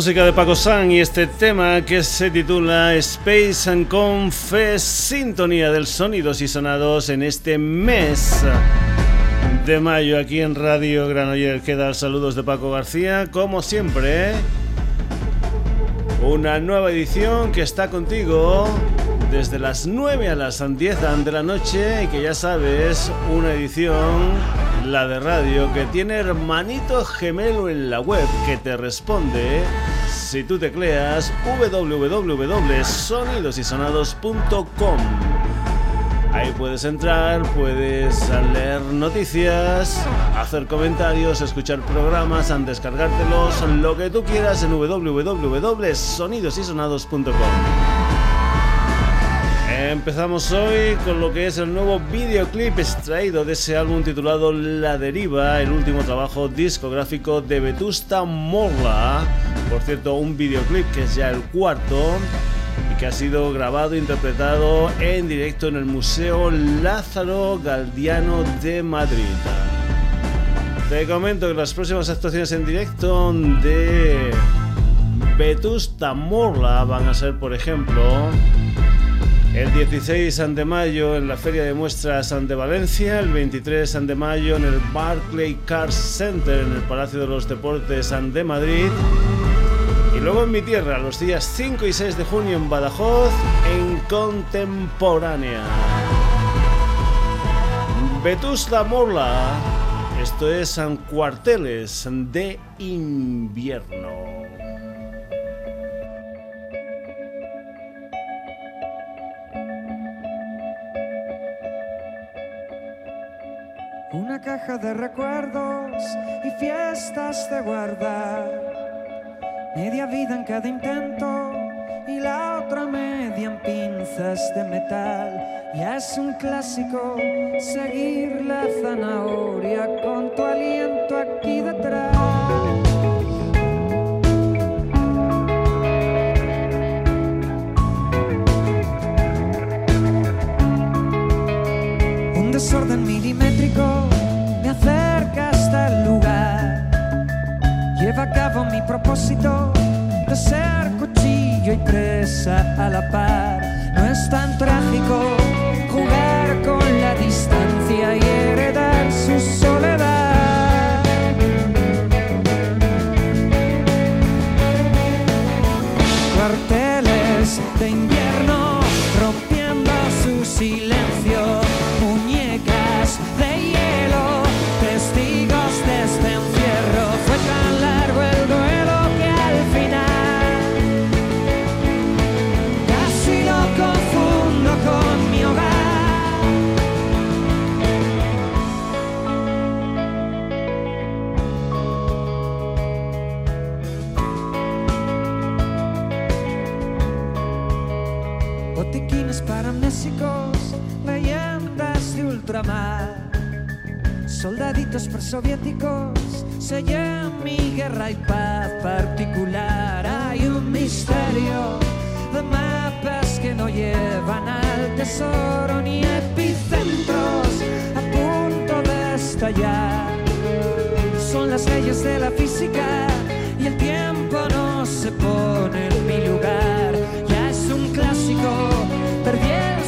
Música de Paco San y este tema que se titula Space and Confess, sintonía del sonidos y sonados en este mes de mayo aquí en Radio Granoller. Queda saludos de Paco García, como siempre. Una nueva edición que está contigo desde las 9 a las 10 de la noche y que ya sabes, una edición, la de radio, que tiene hermanito gemelo en la web que te responde si tú tecleas www.sonidosysonados.com. Ahí puedes entrar, puedes leer noticias, hacer comentarios, escuchar programas, descargártelos, lo que tú quieras en www.sonidosysonados.com. Empezamos hoy con lo que es el nuevo videoclip extraído de ese álbum titulado La Deriva, el último trabajo discográfico de Vetusta Morla. Por cierto, un videoclip que es ya el cuarto y que ha sido grabado e interpretado en directo en el Museo Lázaro Galdiano de Madrid. Te comento que las próximas actuaciones en directo de Vetusta Morla van a ser, por ejemplo, el 16 de mayo en la Feria de Muestras de Valencia, el 23 de mayo en el Barclay Cars Center en el Palacio de los Deportes de Madrid luego en mi tierra los días 5 y 6 de junio en Badajoz en Contemporánea. Vetusta Morla, esto es San Cuarteles de Invierno. Una caja de recuerdos y fiestas de guardar. Media vida en cada intento y la otra media en pinzas de metal. Ya es un clásico seguir la zanahoria con tu aliento aquí detrás. Desorden milimétrico Mi propósito de ser cuchillo y presa a la par. No es tan trágico Botiquines paramnésicos, leyendas de ultramar. Soldaditos presoviéticos sellan mi guerra y paz particular. Hay un misterio de mapas que no llevan al tesoro ni epicentros a punto de estallar. Son las leyes de la física y el tiempo no se pone en mi lugar. Ya es un clásico, perdí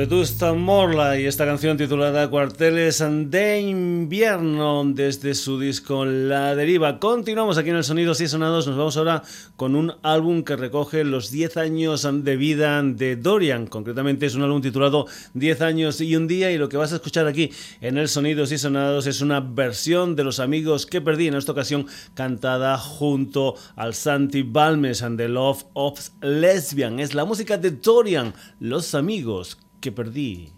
Vetusta Morla y esta canción titulada Cuarteles de Invierno desde su disco La Deriva. Continuamos aquí en el Sonidos y Sonados. Nos vamos ahora con un álbum que recoge los 10 años de vida de Dorian. Concretamente es un álbum titulado 10 años y un día y lo que vas a escuchar aquí en el Sonidos y Sonados es una versión de Los amigos que perdí en esta ocasión cantada junto al Santi Balmes and the Love of Lesbian. Es la música de Dorian, Los amigos que perdí.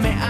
Man.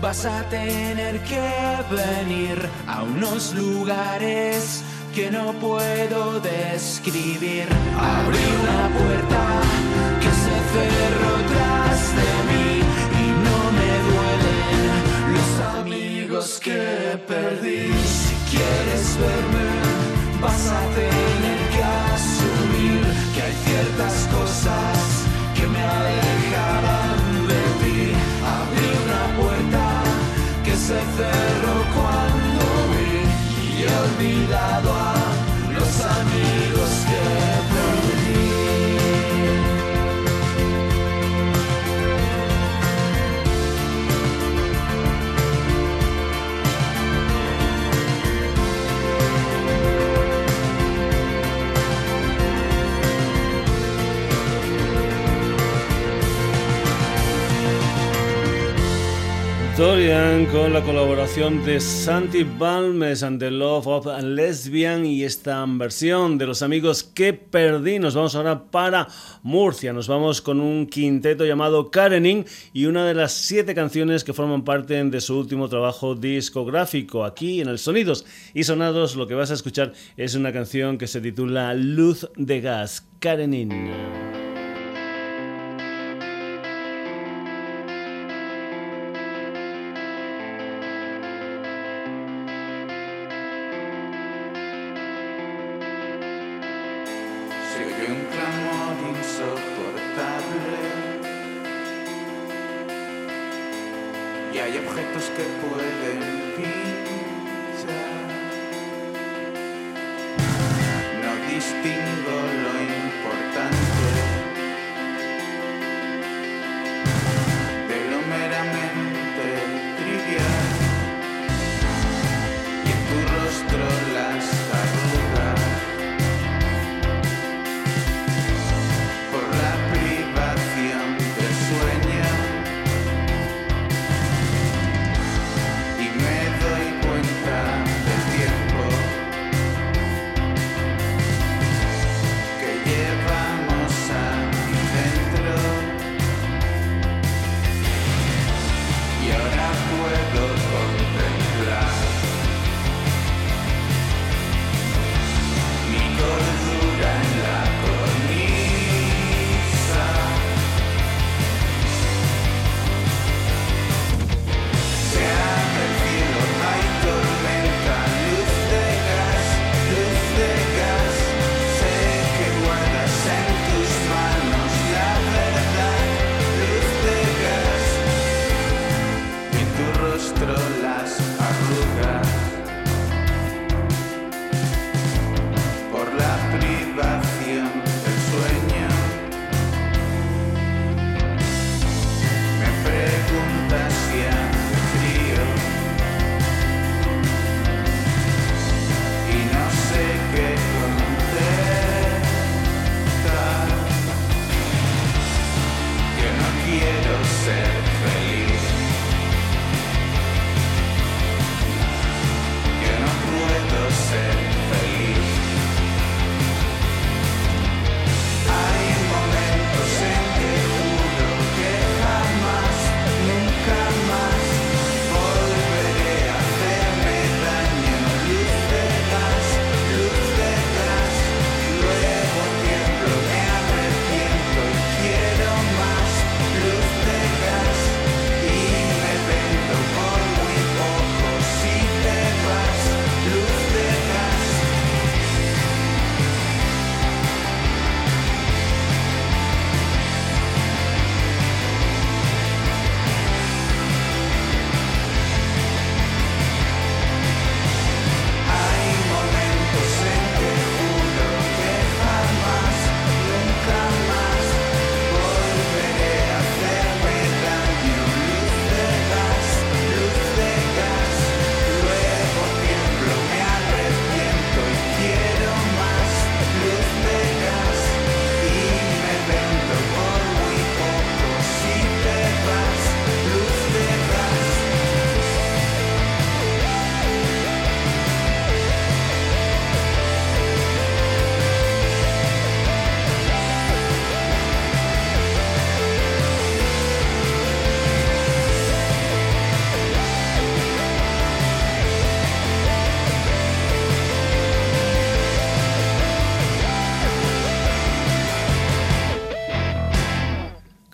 Vas a tener que venir a unos lugares que no puedo describir. Abrí una puerta que se cerró tras de mí y no me duelen los amigos que perdí. Si quieres verme, vas a tener que asumir que hay ciertas cosas que me alejarán se cerró cuando vi y olvidado. a con la colaboración de Santi Balmes and the Love of Lesbian y esta versión de los amigos que perdí. Nos vamos ahora para Murcia. Nos vamos con un quinteto llamado Karenin y una de las siete canciones que forman parte de su último trabajo discográfico. Aquí en el Sonidos y Sonados lo que vas a escuchar es una canción que se titula Luz de Gas. Karenin.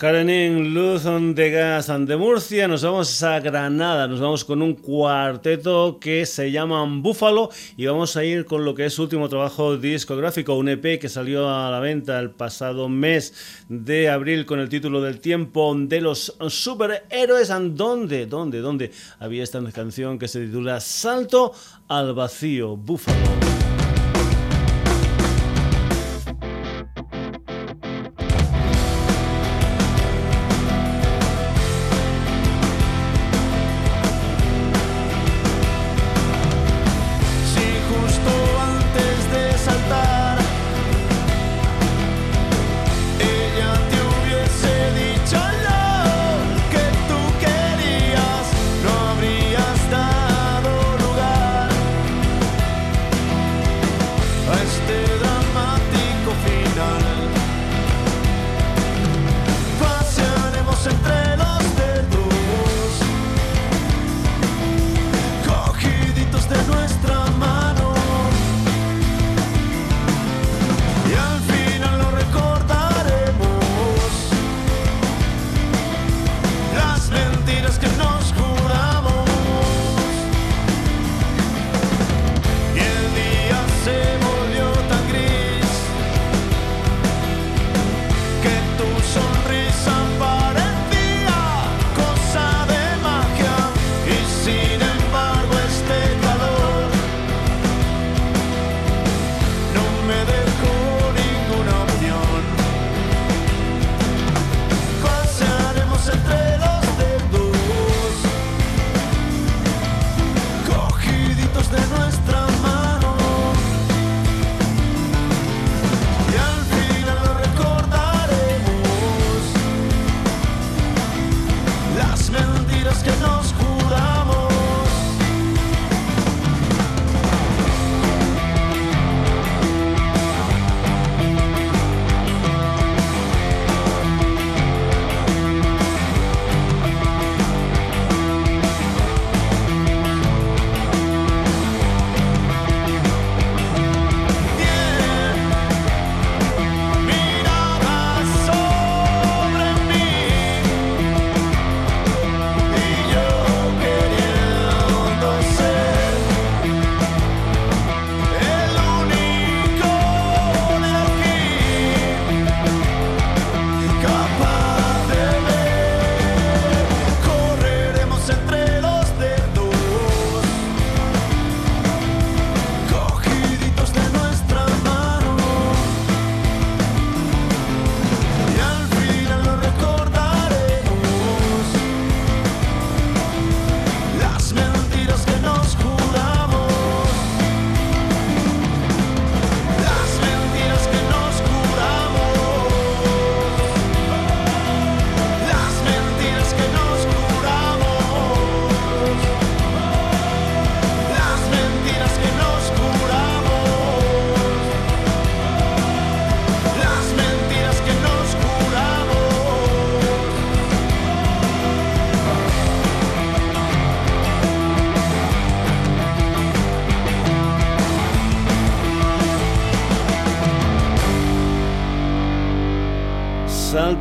Karenin Luz de Gas de Murcia, nos vamos a Granada, nos vamos con un cuarteto que se llama Búfalo y vamos a ir con lo que es su último trabajo discográfico, un EP que salió a la venta el pasado mes de abril con el título del tiempo de los superhéroes. ¿Dónde? ¿Dónde? ¿Dónde? Había esta canción que se titula Salto al vacío, Búfalo.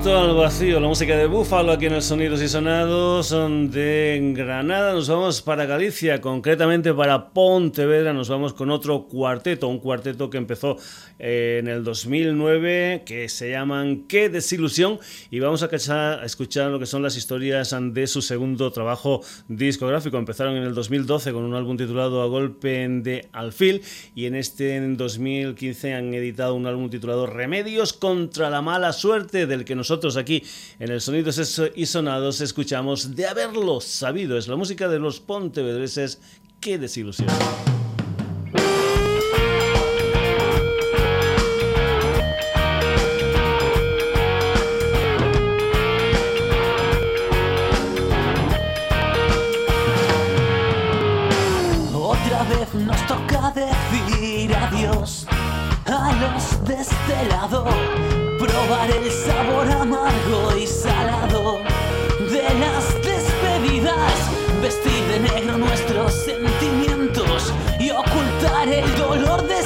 Salto al vacío, la música de Búfalo aquí en el Sonidos y Sonados de Granada. Nos vamos para Galicia, concretamente para Pontevedra. Nos vamos con otro cuarteto, un cuarteto que empezó eh, en el 2009 que se llaman Qué desilusión y vamos a, escuchar lo que son las historias de su segundo trabajo discográfico. Empezaron en el 2012 con un álbum titulado A Golpe de Alfil y en este en 2015 han editado un álbum titulado Remedios contra la mala suerte del que nosotros aquí en el Sonidos y Sonados escuchamos de haberlo sabido. Es la música de los pontevedreses. ¡Qué desilusión! Nos toca decir adiós a los de este lado probar el sabor amargo y salado de las despedidas, vestir de negro nuestros sentimientos y ocultar el dolor de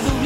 juntos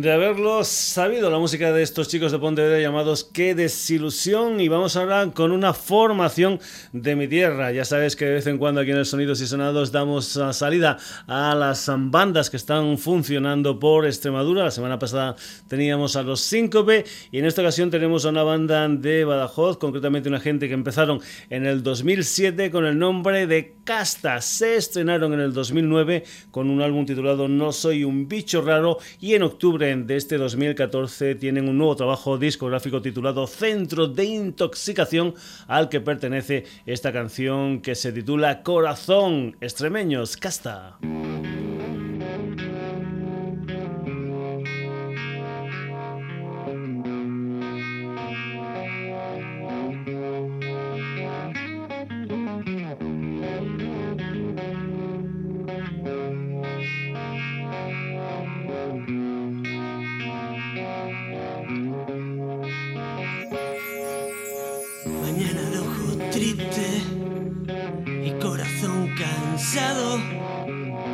de sabido la música de estos chicos de Pontevedra llamados Qué desilusión y vamos ahora con una formación de mi tierra. Ya sabes que de vez en cuando aquí en el Sonidos y Sonados damos ah, salida a las bandas que están funcionando por Extremadura. La semana pasada teníamos a los Síncope y en esta ocasión tenemos a una banda de Badajoz, concretamente una gente que empezaron en el 2007 con el nombre de Casta. Se estrenaron en el 2009 con un álbum titulado No soy un bicho raro y en octubre de este 2014 tienen un nuevo trabajo discográfico titulado Centro de Intoxicación al que pertenece esta canción que se titula Corazón Extremeños Casta.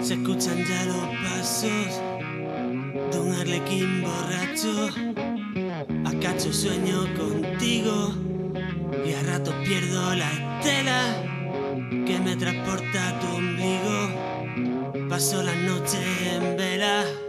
Se escuchan ya los pasos de un arlequín borracho. Sueño contigo y a rato pierdo la estela que me transporta a tu ombligo. Paso la noche en vela.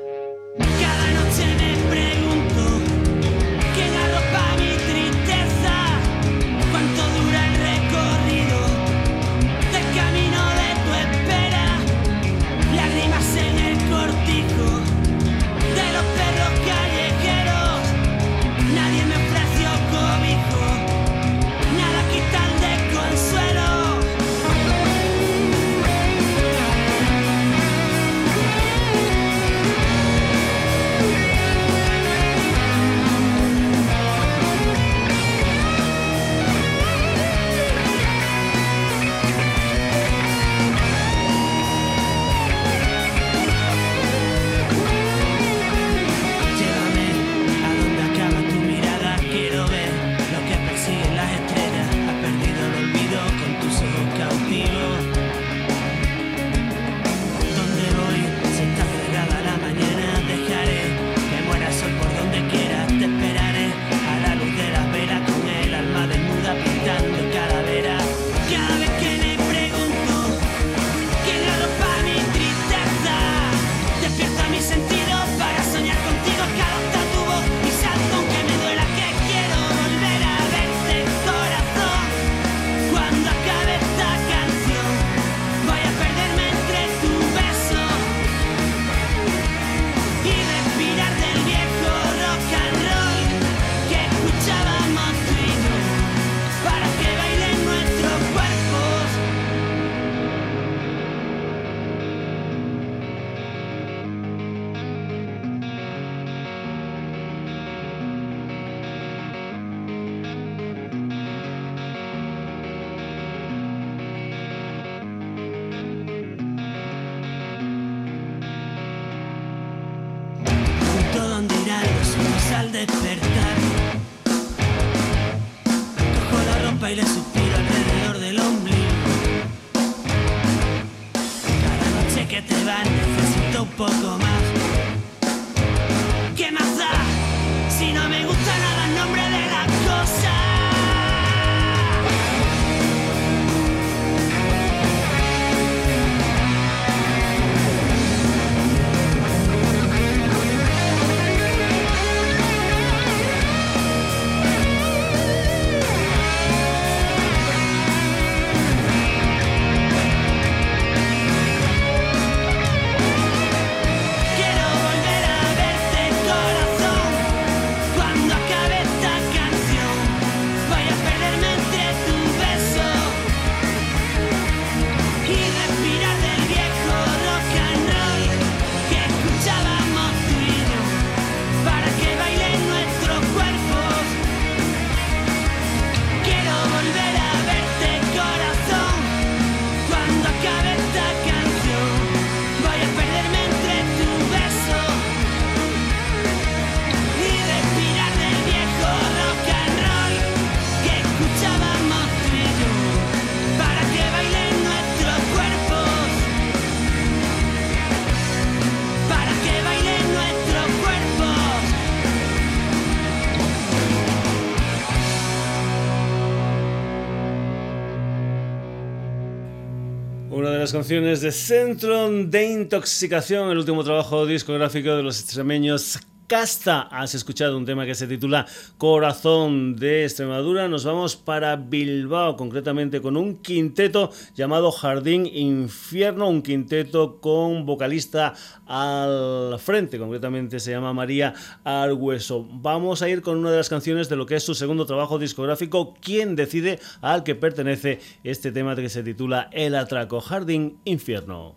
Las canciones de Centro de Intoxicación, el último trabajo discográfico de los extremeños Casta. Has escuchado un tema que se titula Corazón de Extremadura. Nos vamos para Bilbao, concretamente con un quinteto llamado Jardín Infierno, un quinteto con vocalista al frente, concretamente se llama María Argueso. Vamos a ir con una de las canciones de lo que es su segundo trabajo discográfico, ¿Quién decide? al que pertenece este tema que se titula El atraco, Jardín Infierno.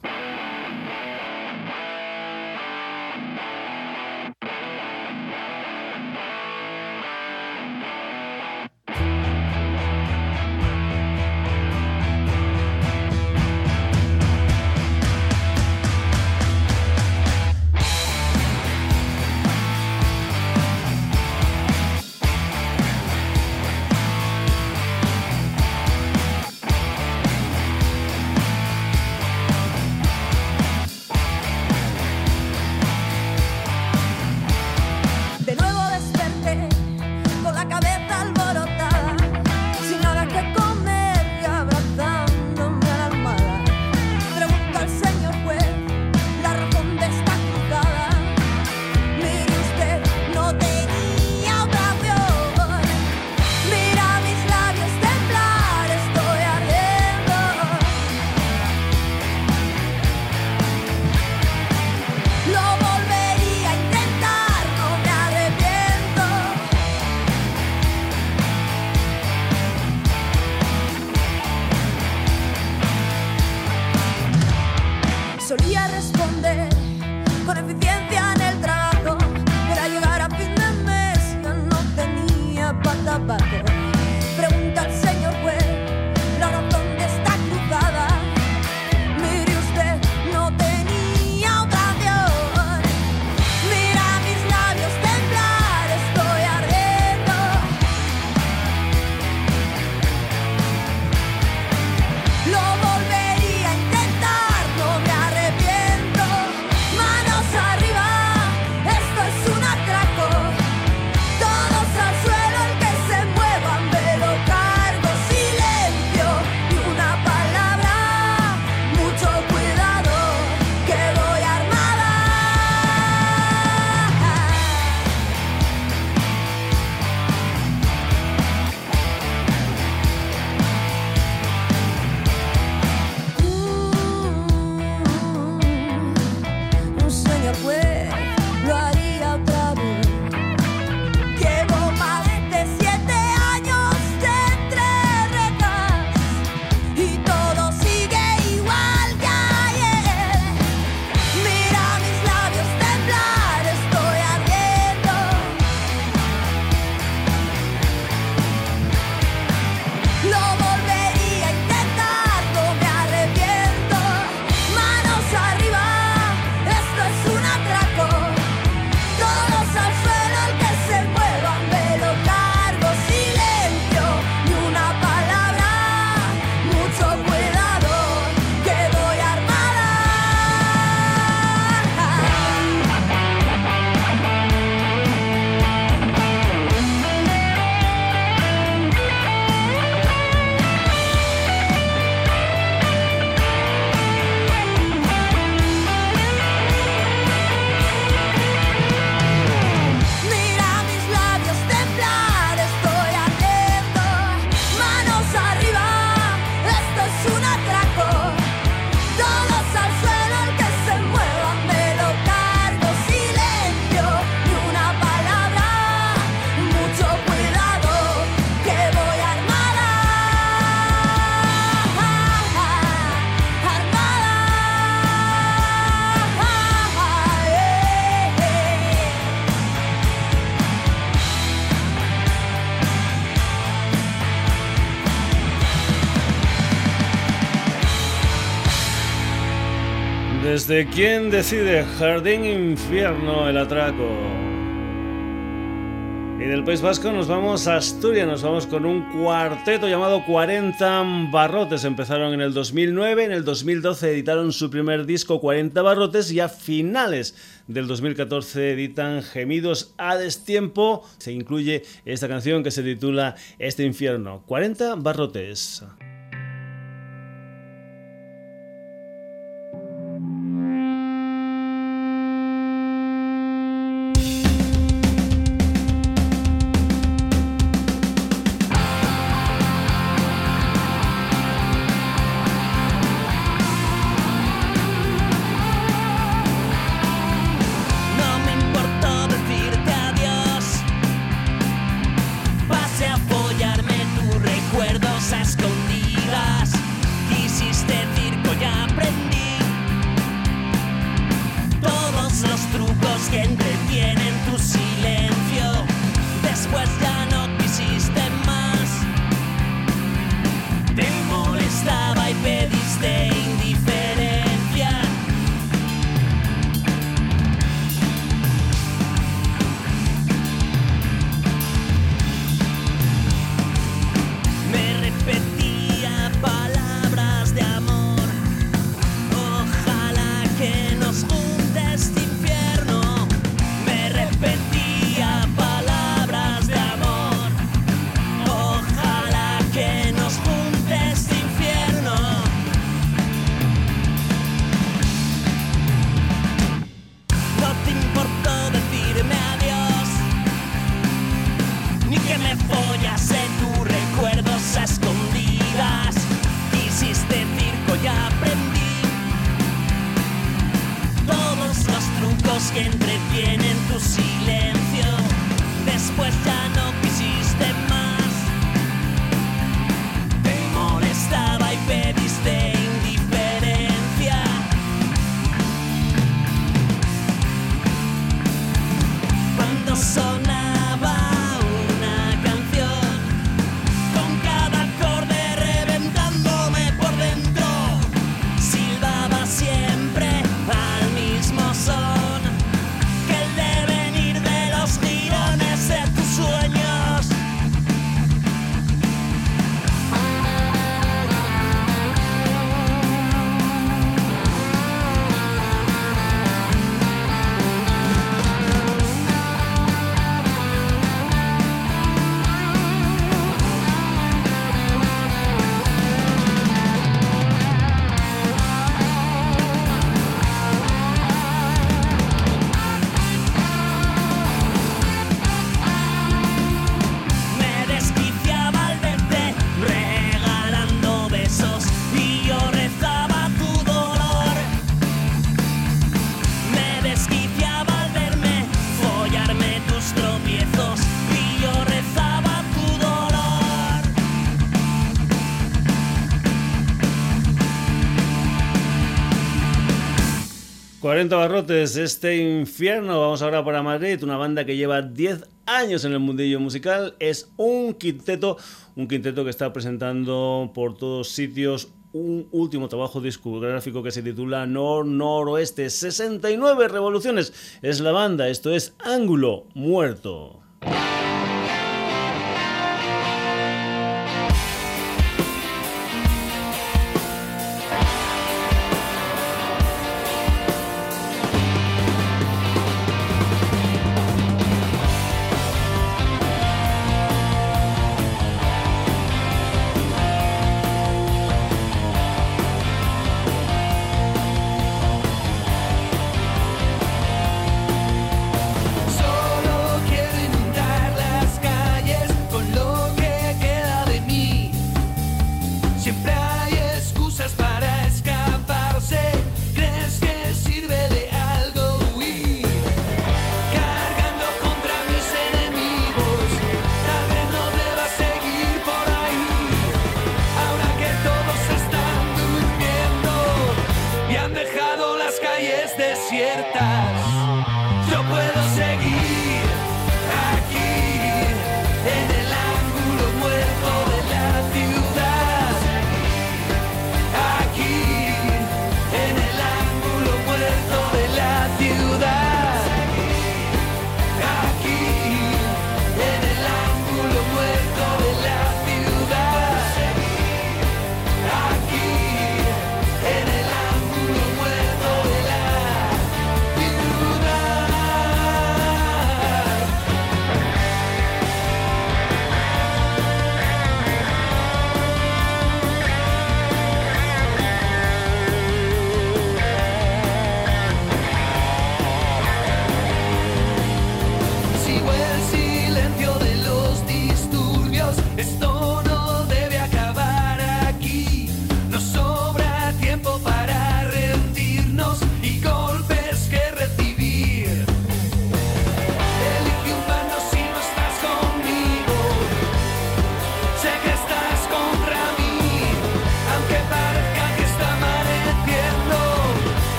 De quién decide Jardín Infierno el atraco. Y del País Vasco nos vamos a Asturias, nos vamos con un cuarteto llamado 40 Barrotes. Empezaron en el 2009, en el 2012 editaron su primer disco 40 Barrotes y a finales del 2014 editan Gemidos a Destiempo. Se incluye esta canción que se titula Este Infierno. 40 Barrotes. 40 barrotes, este infierno. Vamos ahora para Madrid, una banda que lleva 10 años en el mundillo musical. Es un quinteto, un quinteto que está presentando por todos sitios un último trabajo discográfico que se titula Nor Noroeste. 69 revoluciones es la banda, esto es Ángulo Muerto.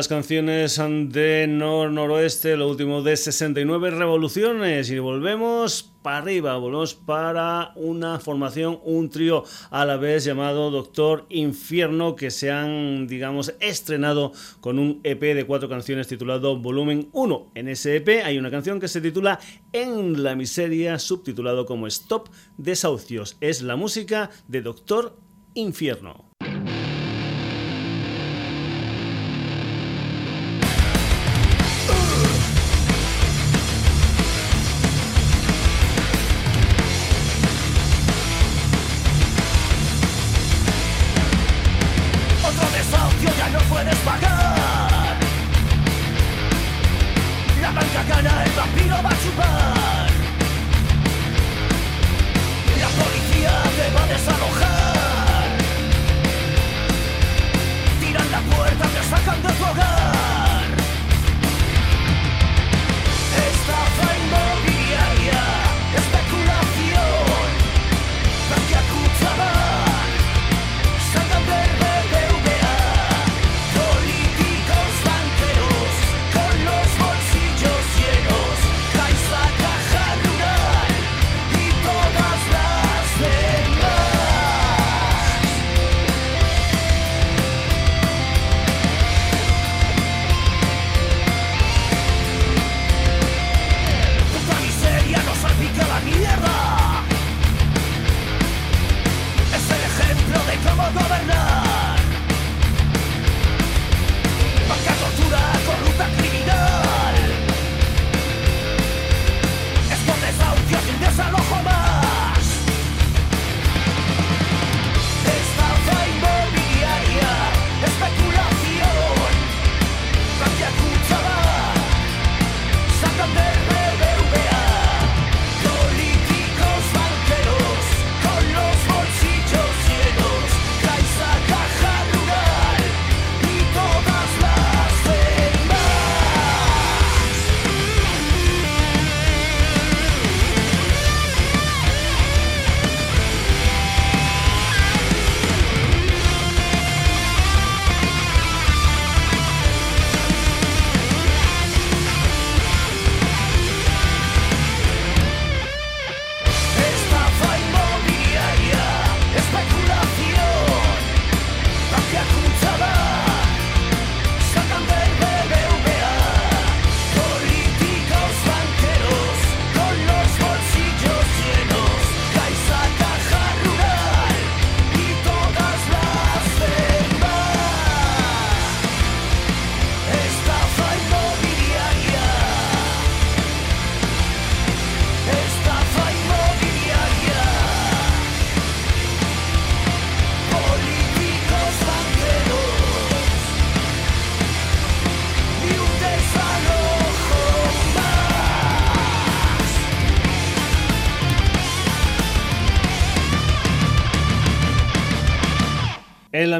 Las canciones de Nor-Noroeste, lo último de 69 revoluciones. Y volvemos para arriba, volvemos para una formación, un trío a la vez llamado Doctor Infierno, que se han, digamos, estrenado con un EP de cuatro canciones titulado Volumen 1. En ese EP hay una canción que se titula En la miseria, subtitulado como Stop Desahucios. Es la música de Doctor Infierno.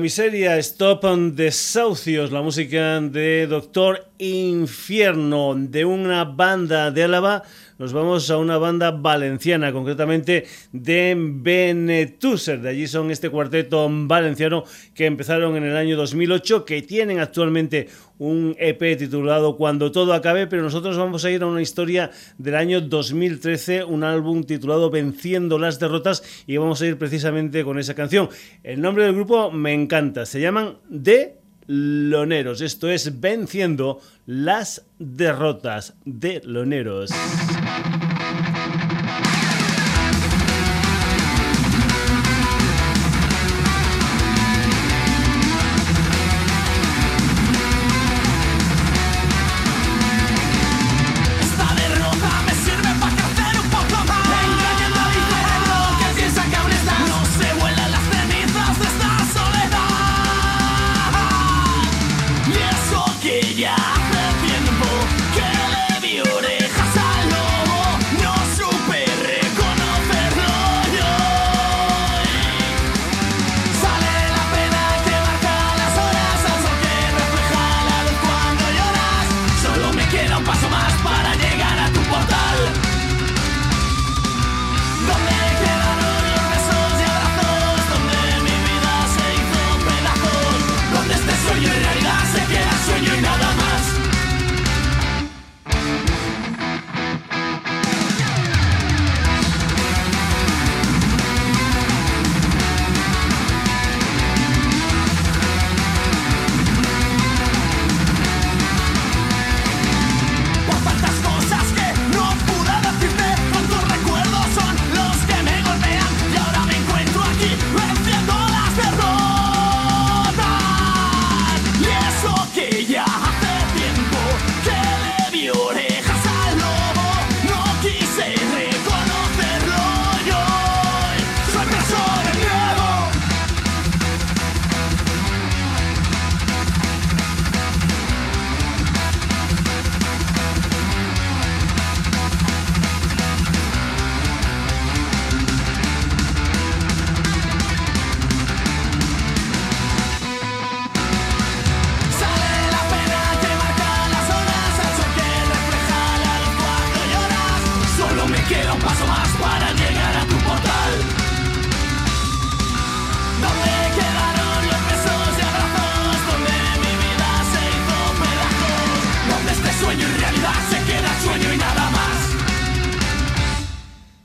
Miseria, Stop on Desahucios, la música de Doctor Infierno, de una banda de Álava nos vamos a una banda valenciana, concretamente de Benetuser. De allí son este cuarteto valenciano que empezaron en el año 2008, que tienen actualmente un EP titulado Cuando todo acabe, pero nosotros vamos a ir a una historia del año 2013, un álbum titulado Venciendo las derrotas y vamos a ir precisamente con esa canción. El nombre del grupo me encanta, se llaman De Loneros, esto es Venciendo las derrotas de Loneros.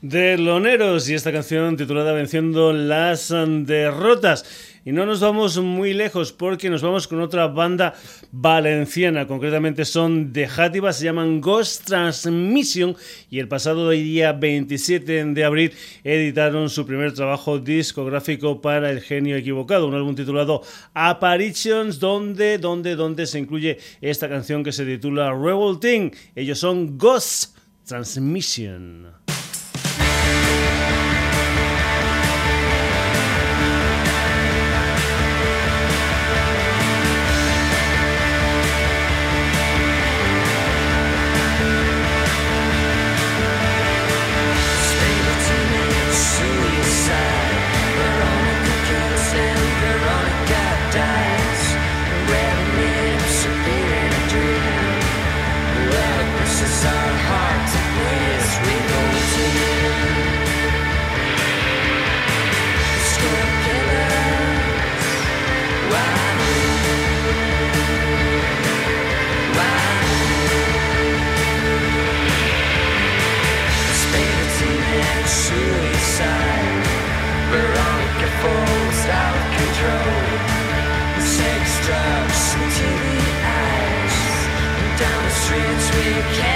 De Loneros y esta canción titulada Venciendo las derrotas. Y no nos vamos muy lejos porque nos vamos con otra banda valenciana, concretamente son de Játiva, se llaman Ghost Transmission y el pasado día 27 de abril editaron su primer trabajo discográfico para El Genio Equivocado, un álbum titulado Apparitions, donde, donde, donde se incluye esta canción que se titula Revolting. Ellos son Ghost Transmission. En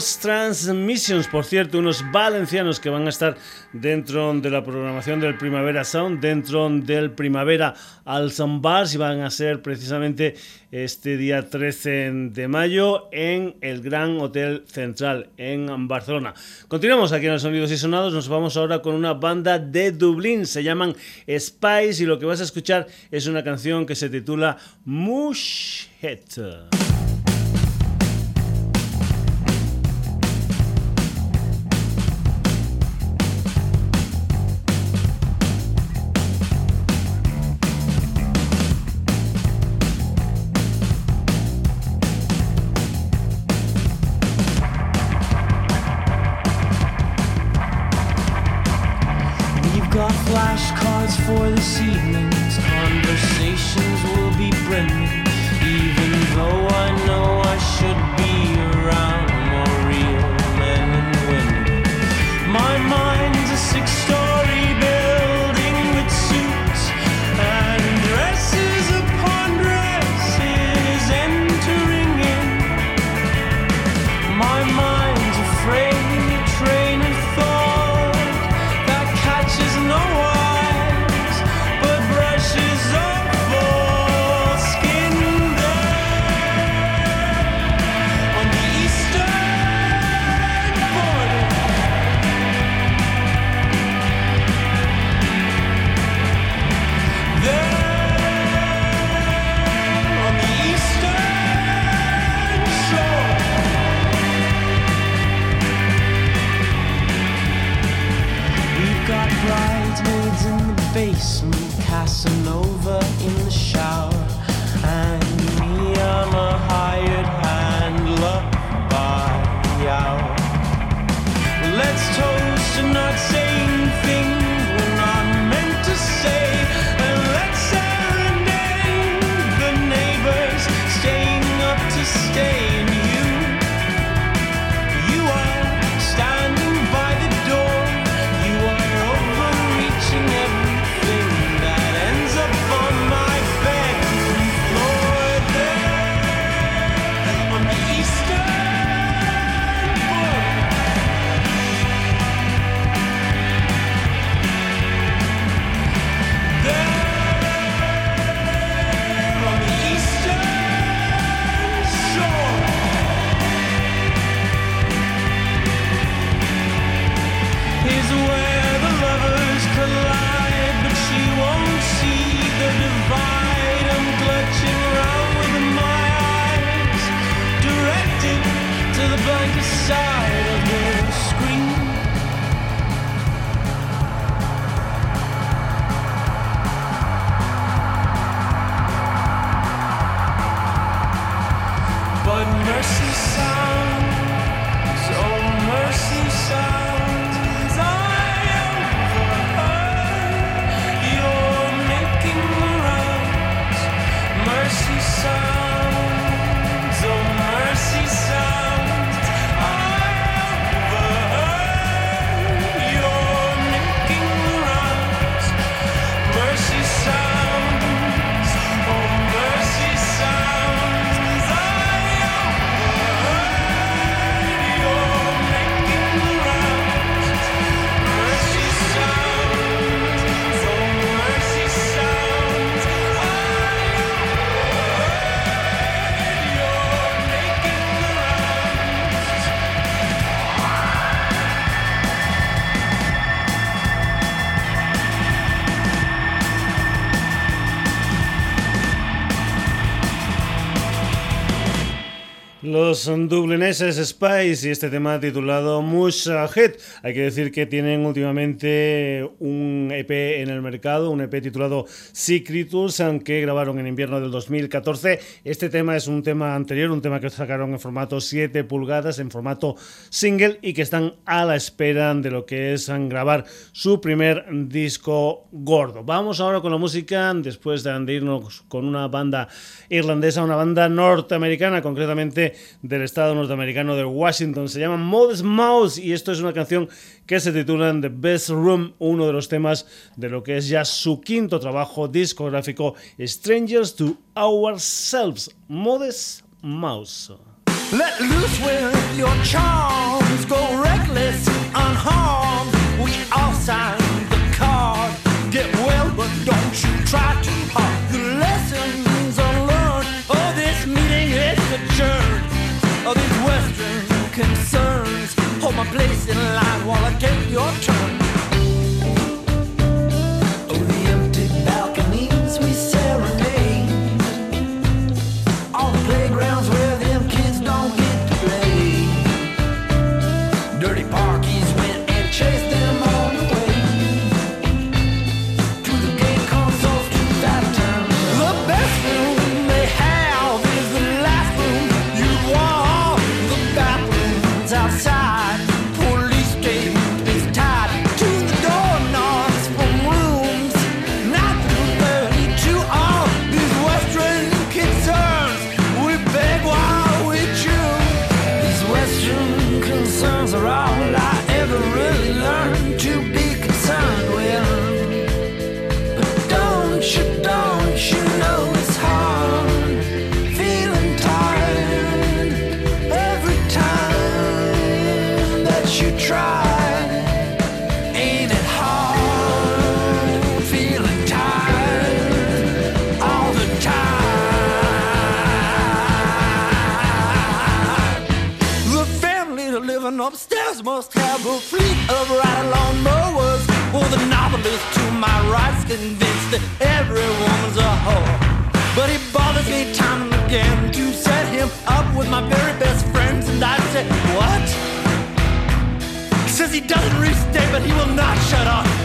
Transmissions, por cierto, unos valencianos que van a estar dentro de la programación del Primavera Sound, dentro del Primavera al Bars y van a ser precisamente este día 13 de mayo en el Gran Hotel Central en Barcelona. Continuamos aquí en los Sonidos y Sonados, nos vamos ahora con una banda de Dublín, se llaman Spice y lo que vas a escuchar es una canción que se titula Mush star. Los dublineses Spice y este tema titulado Mush Head. Hay que decir que tienen últimamente un EP en el mercado, un EP titulado Secretus, que grabaron en invierno del 2014. Este tema es un tema anterior, un tema que sacaron en formato 7 pulgadas, en formato single y que están a la espera de lo que es grabar su primer disco gordo. Vamos ahora con la música, después de irnos con una banda irlandesa, una banda norteamericana, concretamente del estado norteamericano de Washington. Se llama Modest Mouse y esto es una canción que se titula The Best Room, uno de los temas de lo que es ya su quinto trabajo discográfico, Strangers to Ourselves. Modest Mouse. Let loose with your charms, go reckless, unharmed. We all sign the card. Get well, but don't you try too hard. Concerns. Hold my place in line while I take your turn. A fleet of ride-along mowers. For the novelist to my right's convinced that every woman's a whore. But he bothers me time and again to set him up with my very best friends. And I say, what? He says he doesn't restate, but he will not shut up.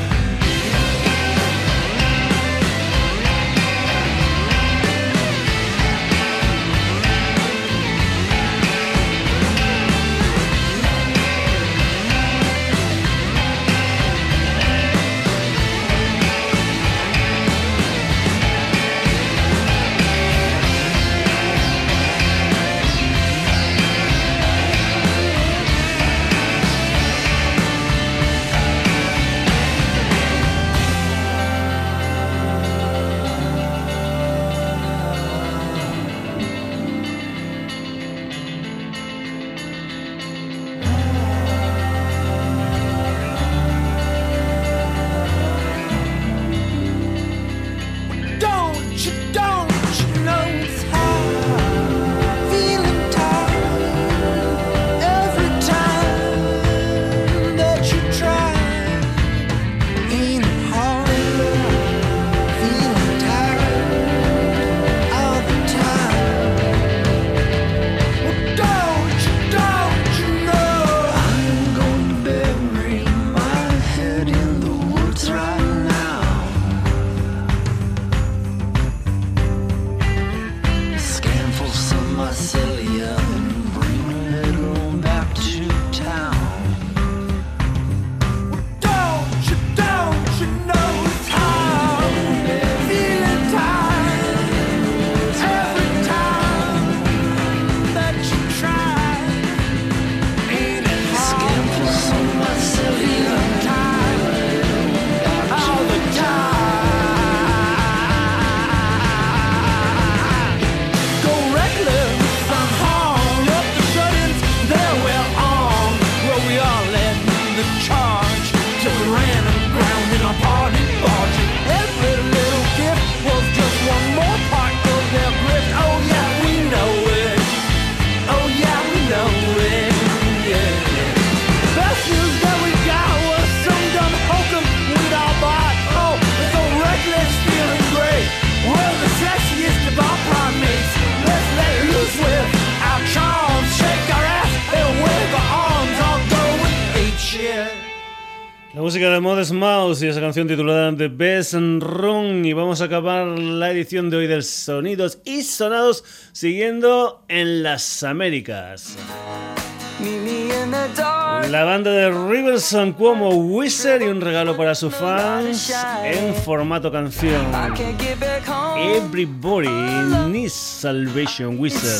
Y esa canción titulada The Best Run. Y vamos a acabar la edición de hoy del Sonidos y Sonados siguiendo en las Américas. La banda de Riverson como Wizard y un regalo para sus fans en formato canción. Everybody needs salvation, Wizard.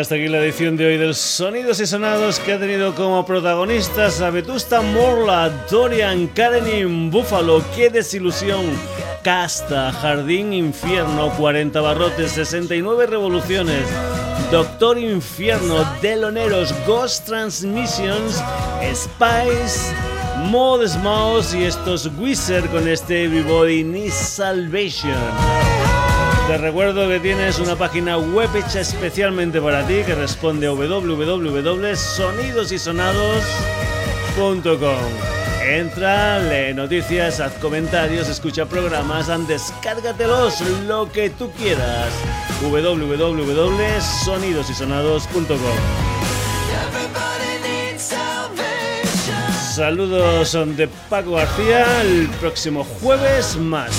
Hasta aquí la edición de hoy del Sonidos y Sonados que ha tenido como protagonistas a Vetusta Morla, Dorian, Karen Buffalo, qué desilusión, Casta, Jardín Infierno, 40 barrotes, 69 revoluciones, Doctor Infierno, Deloneros, Ghost Transmissions, Spice, Modest Mouse y estos Wizard con este Everybody Needs Salvation. Te recuerdo que tienes una página web hecha especialmente para ti que responde a www.sonidosysonados.com. Entra, lee noticias, haz comentarios, escucha programas, descárgatelos, lo que tú quieras. www.sonidosysonados.com. Saludos de Paco García, el próximo jueves más.